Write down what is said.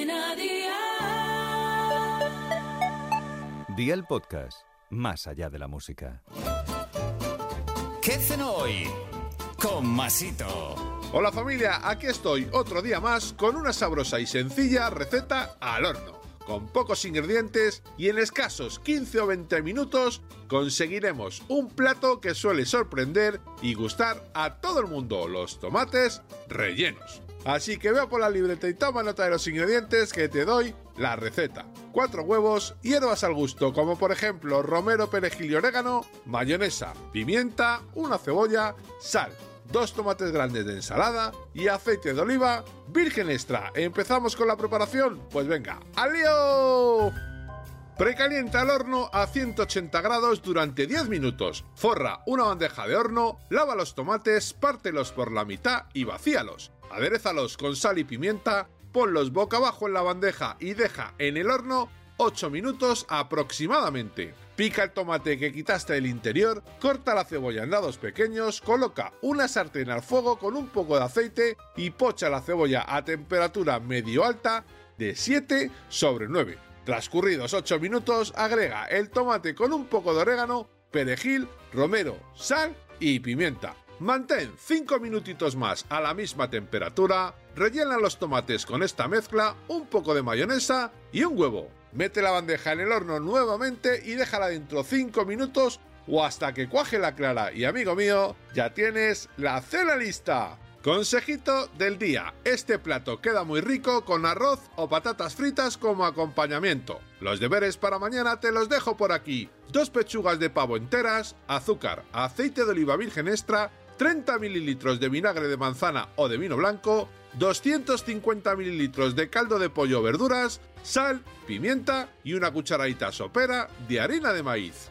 Cadena Dial. Día el podcast, más allá de la música. ¿Qué cenó hoy? Con Masito. Hola familia, aquí estoy otro día más con una sabrosa y sencilla receta al horno. Con pocos ingredientes y en escasos 15 o 20 minutos conseguiremos un plato que suele sorprender y gustar a todo el mundo, los tomates rellenos. Así que veo por la libreta y toma nota de los ingredientes que te doy la receta. 4 huevos, hierbas al gusto, como por ejemplo romero, perejil y orégano, mayonesa, pimienta, una cebolla, sal, dos tomates grandes de ensalada y aceite de oliva virgen extra. ¿Empezamos con la preparación? Pues venga, ¡al lío! Precalienta el horno a 180 grados durante 10 minutos. Forra una bandeja de horno, lava los tomates, pártelos por la mitad y vacíalos. Aderézalos con sal y pimienta, ponlos boca abajo en la bandeja y deja en el horno 8 minutos aproximadamente. Pica el tomate que quitaste del interior, corta la cebolla en dados pequeños, coloca una sartén al fuego con un poco de aceite y pocha la cebolla a temperatura medio alta de 7 sobre 9. Transcurridos 8 minutos, agrega el tomate con un poco de orégano, perejil, romero, sal y pimienta. Mantén 5 minutitos más a la misma temperatura, rellena los tomates con esta mezcla, un poco de mayonesa y un huevo. Mete la bandeja en el horno nuevamente y déjala dentro 5 minutos o hasta que cuaje la clara. Y amigo mío, ya tienes la cena lista. Consejito del día. Este plato queda muy rico con arroz o patatas fritas como acompañamiento. Los deberes para mañana te los dejo por aquí. Dos pechugas de pavo enteras, azúcar, aceite de oliva virgen extra, 30 mililitros de vinagre de manzana o de vino blanco, 250 mililitros de caldo de pollo o verduras, sal, pimienta y una cucharadita sopera de harina de maíz.